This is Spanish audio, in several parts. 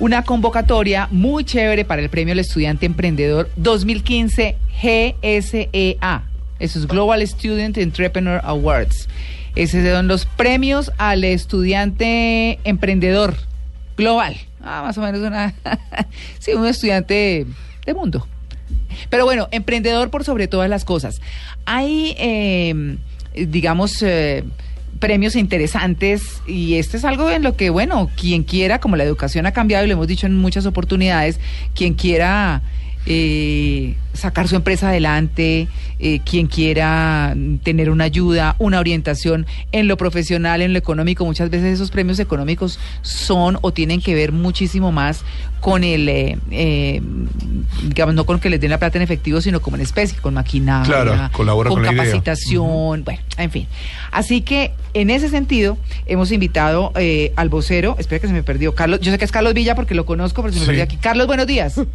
una convocatoria muy chévere para el Premio al Estudiante Emprendedor 2015 GSEA. Eso es Global Student Entrepreneur Awards. Esos son los premios al estudiante emprendedor global. Ah, más o menos una. sí, un estudiante de mundo. Pero bueno, emprendedor por sobre todas las cosas. Hay, eh, digamos, eh, premios interesantes y este es algo en lo que, bueno, quien quiera, como la educación ha cambiado y lo hemos dicho en muchas oportunidades, quien quiera eh, sacar su empresa adelante, eh, quien quiera tener una ayuda, una orientación en lo profesional, en lo económico. Muchas veces esos premios económicos son o tienen que ver muchísimo más con el, eh, digamos, no con que les den la plata en efectivo, sino como en especie, con maquinaria, con, capacitación, bueno, en fin. Así que en ese sentido hemos invitado al vocero, espera que se me perdió, Carlos, yo sé que es Carlos Villa porque lo conozco, pero se me perdió aquí. Carlos, buenos días.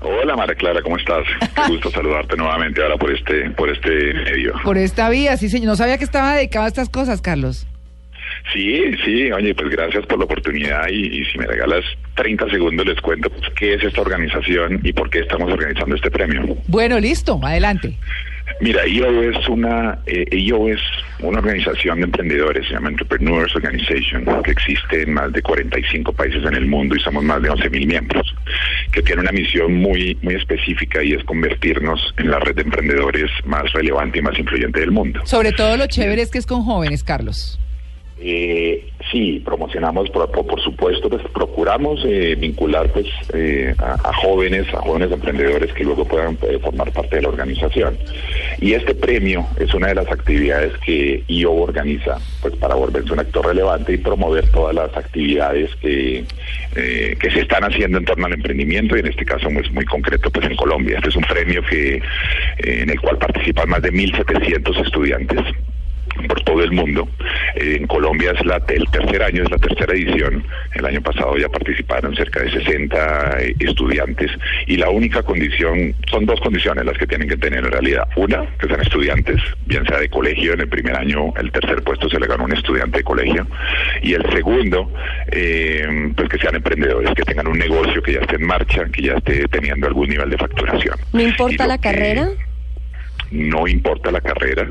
Hola María Clara, ¿cómo estás? Qué gusto saludarte nuevamente ahora por este, por este medio. Por esta vía, sí señor. No sabía que estaba dedicado a estas cosas, Carlos. Sí, sí, oye, pues gracias por la oportunidad y, si me regalas 30 segundos les cuento pues, qué es esta organización y por qué estamos organizando este premio. Bueno, listo, adelante. Mira, IO es una eh, es una organización de emprendedores, se llama Entrepreneurs Organization, que existe en más de 45 países en el mundo y somos más de 11 mil miembros, que tiene una misión muy muy específica y es convertirnos en la red de emprendedores más relevante y más influyente del mundo. Sobre todo lo chévere es que es con jóvenes, Carlos. Eh, sí, promocionamos, por, por, supuesto, pues procuramos eh, vincular pues eh, a, jóvenes, a jóvenes emprendedores que luego puedan eh, formar parte de la organización. Y este premio es una de las actividades que IO organiza, pues para volverse un actor relevante y promover todas las actividades que, que se están haciendo en torno al emprendimiento y en este caso muy, muy concreto pues en Colombia. Este es un premio que en el cual participan más de 1.700 estudiantes por todo el mundo. en Colombia es la, el tercer año, es la tercera edición. El año pasado ya participaron cerca de 60 eh, estudiantes y la única condición, son dos condiciones las que tienen que tener en realidad. Una, que sean estudiantes, bien sea de colegio, en el primer año el tercer puesto se le ganó un estudiante de colegio. Y el segundo, eh, pues que sean emprendedores, que tengan un negocio que ya esté en marcha, que ya esté teniendo algún nivel de facturación. ¿No importa la carrera? no importa la carrera,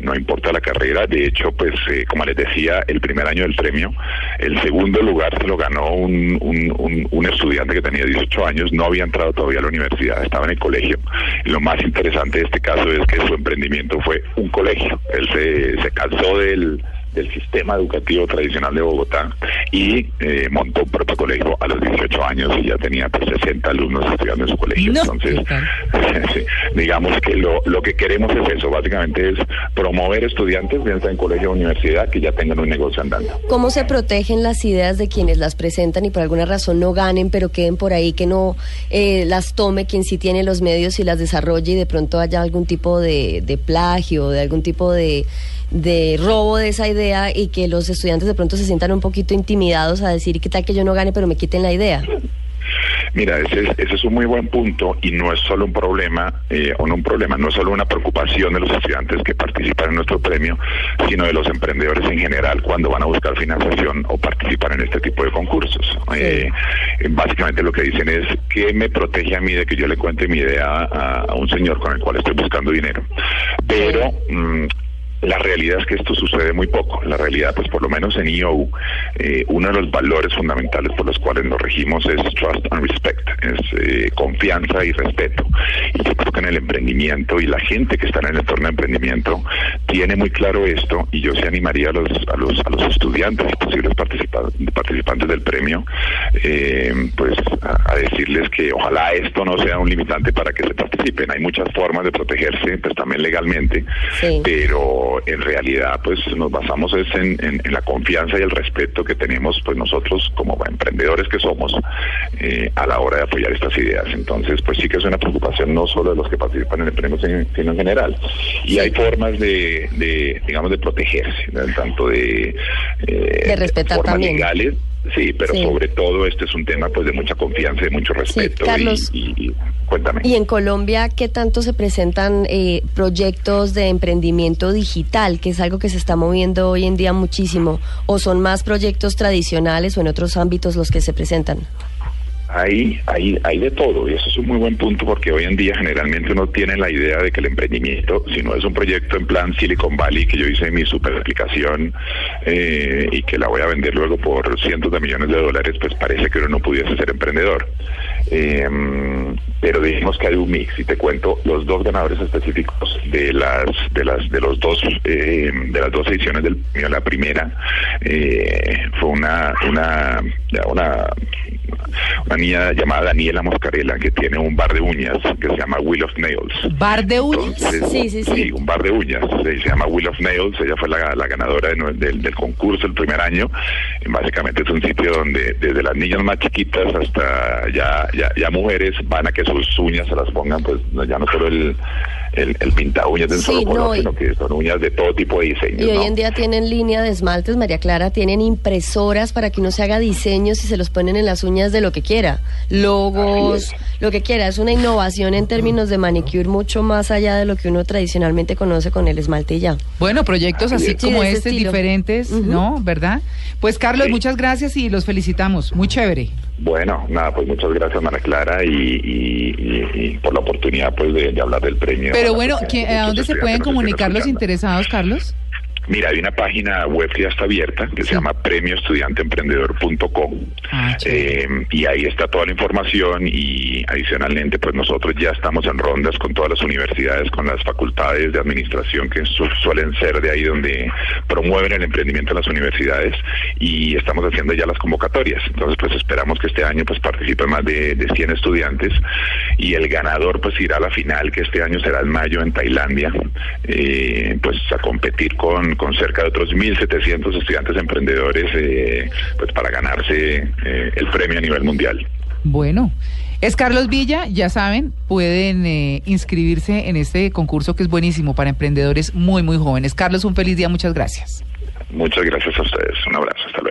no importa la carrera, de hecho, pues eh, como les decía, el primer año del premio, el segundo lugar se lo ganó un, un, un, estudiante que tenía 18 años, no había entrado todavía a la universidad, estaba en el colegio. Lo más interesante de este caso es que su emprendimiento fue un colegio, él se, se cansó del del sistema educativo tradicional de Bogotá y eh, montó un propio colegio a los 18 años y ya tenía pues, 60 alumnos estudiando en su colegio. Entonces, digamos que lo, lo que queremos es eso, básicamente es promover estudiantes, bien sea en colegio o universidad, que ya tengan un negocio andando. ¿Cómo se protegen las ideas de quienes las presentan y por alguna razón no ganen, pero queden por ahí, que no eh, las tome quien sí tiene los medios y las desarrolle y de pronto haya algún tipo de, de plagio, de algún tipo de de robo de esa idea y que los estudiantes de pronto se sientan un poquito intimidados a decir, ¿qué tal que yo no gane, pero me quiten la idea? Mira, ese es, ese es un muy buen punto y no es solo un problema, eh, o no un problema, no es solo una preocupación de los estudiantes que participan en nuestro premio, sino de los emprendedores en general cuando van a buscar financiación o participar en este tipo de concursos. Eh, básicamente lo que dicen es, ¿qué me protege a mí de que yo le cuente mi idea a, un señor con el cual estoy buscando dinero? Pero... Mm, la realidad es que esto sucede muy poco. La realidad, pues por lo menos en EO, eh, uno de los valores fundamentales por los cuales nos regimos es trust and respect, es eh, confianza y respeto. Y yo creo que en el emprendimiento y la gente que está en el entorno de emprendimiento tiene muy claro esto y yo se animaría a los, a los, a los estudiantes y posibles participantes del premio, eh, pues a, decirles que ojalá esto no sea un limitante para que se participen. Hay muchas formas de protegerse, pues también legalmente, pero en realidad pues nos basamos es en, la confianza y el respeto que tenemos pues nosotros como emprendedores que somos eh, a la hora de apoyar estas ideas. Entonces pues sí que es una preocupación no solo de los que participan en el premio sino en general. Y hay formas de, digamos de protegerse, tanto de, eh, de respetar formas legales Sí, pero sobre todo este es un tema pues de mucha confianza y de mucho respeto. Carlos, y, cuéntame. ¿Y en Colombia qué tanto se presentan eh, proyectos de emprendimiento digital, que es algo que se está moviendo hoy en día muchísimo? ¿O son más proyectos tradicionales o en otros ámbitos los que se presentan? Hay, hay, hay de todo y eso es un muy buen punto porque hoy en día generalmente uno tiene la idea de que el emprendimiento, si no es un proyecto en plan Silicon Valley que yo hice mi super aplicación eh, y que la voy a vender luego por cientos de millones de dólares, pues parece que uno no pudiese ser emprendedor. Eh, pero dijimos que hay un mix y te cuento los dos ganadores específicos de las de las de los dos eh, de las dos ediciones del premio. La primera eh, fue una una una una niña llamada Daniela Moscarella que tiene un bar de uñas que se llama Wheel of Nails. ¿Bar de uñas? sí, sí, sí. Sí, un bar de uñas. Se, llama Wheel of Nails. Ella fue la, ganadora del, del, concurso el primer año. Básicamente es un sitio donde desde las niñas más chiquitas hasta ya, ya, ya mujeres van a que sus uñas se las pongan, pues ya no solo el el, el pinta uñas de un solo color, sino que son uñas de todo tipo de diseño. Y hoy en día tienen línea de esmaltes, María Clara, tienen impresoras para que uno se haga diseños y se los ponen en las uñas de lo que quiera, logos, lo que quiera. Es una innovación en términos de manicure mucho más allá de lo que uno tradicionalmente conoce con el esmalte y ya. Bueno, proyectos así, como este, diferentes, ¿no? ¿Verdad? Pues Carlos, muchas gracias y los felicitamos. Muy chévere. Bueno, nada, pues muchas gracias, María Clara, y, por la oportunidad pues de, hablar del premio. Pero bueno, ¿a dónde se pueden comunicar los interesados, Carlos? Mira, hay una página web que ya está abierta que se llama premioestudianteemprendedor.com ah, eh, y ahí está toda la información y adicionalmente pues nosotros ya estamos en rondas con todas las universidades, con las facultades de administración que suelen ser de ahí donde promueven el emprendimiento en las universidades y estamos haciendo ya las convocatorias. Entonces pues esperamos que este año pues participen más de, de 100 estudiantes y el ganador pues irá a la final que este año será en mayo en Tailandia eh, pues a competir con con cerca de otros 1.700 estudiantes emprendedores eh, pues para ganarse eh, el premio a nivel mundial. Bueno, es Carlos Villa, ya saben, pueden inscribirse en este concurso que es buenísimo para emprendedores muy, muy jóvenes. Carlos, un feliz día, muchas gracias. Muchas gracias a ustedes, un abrazo, hasta luego.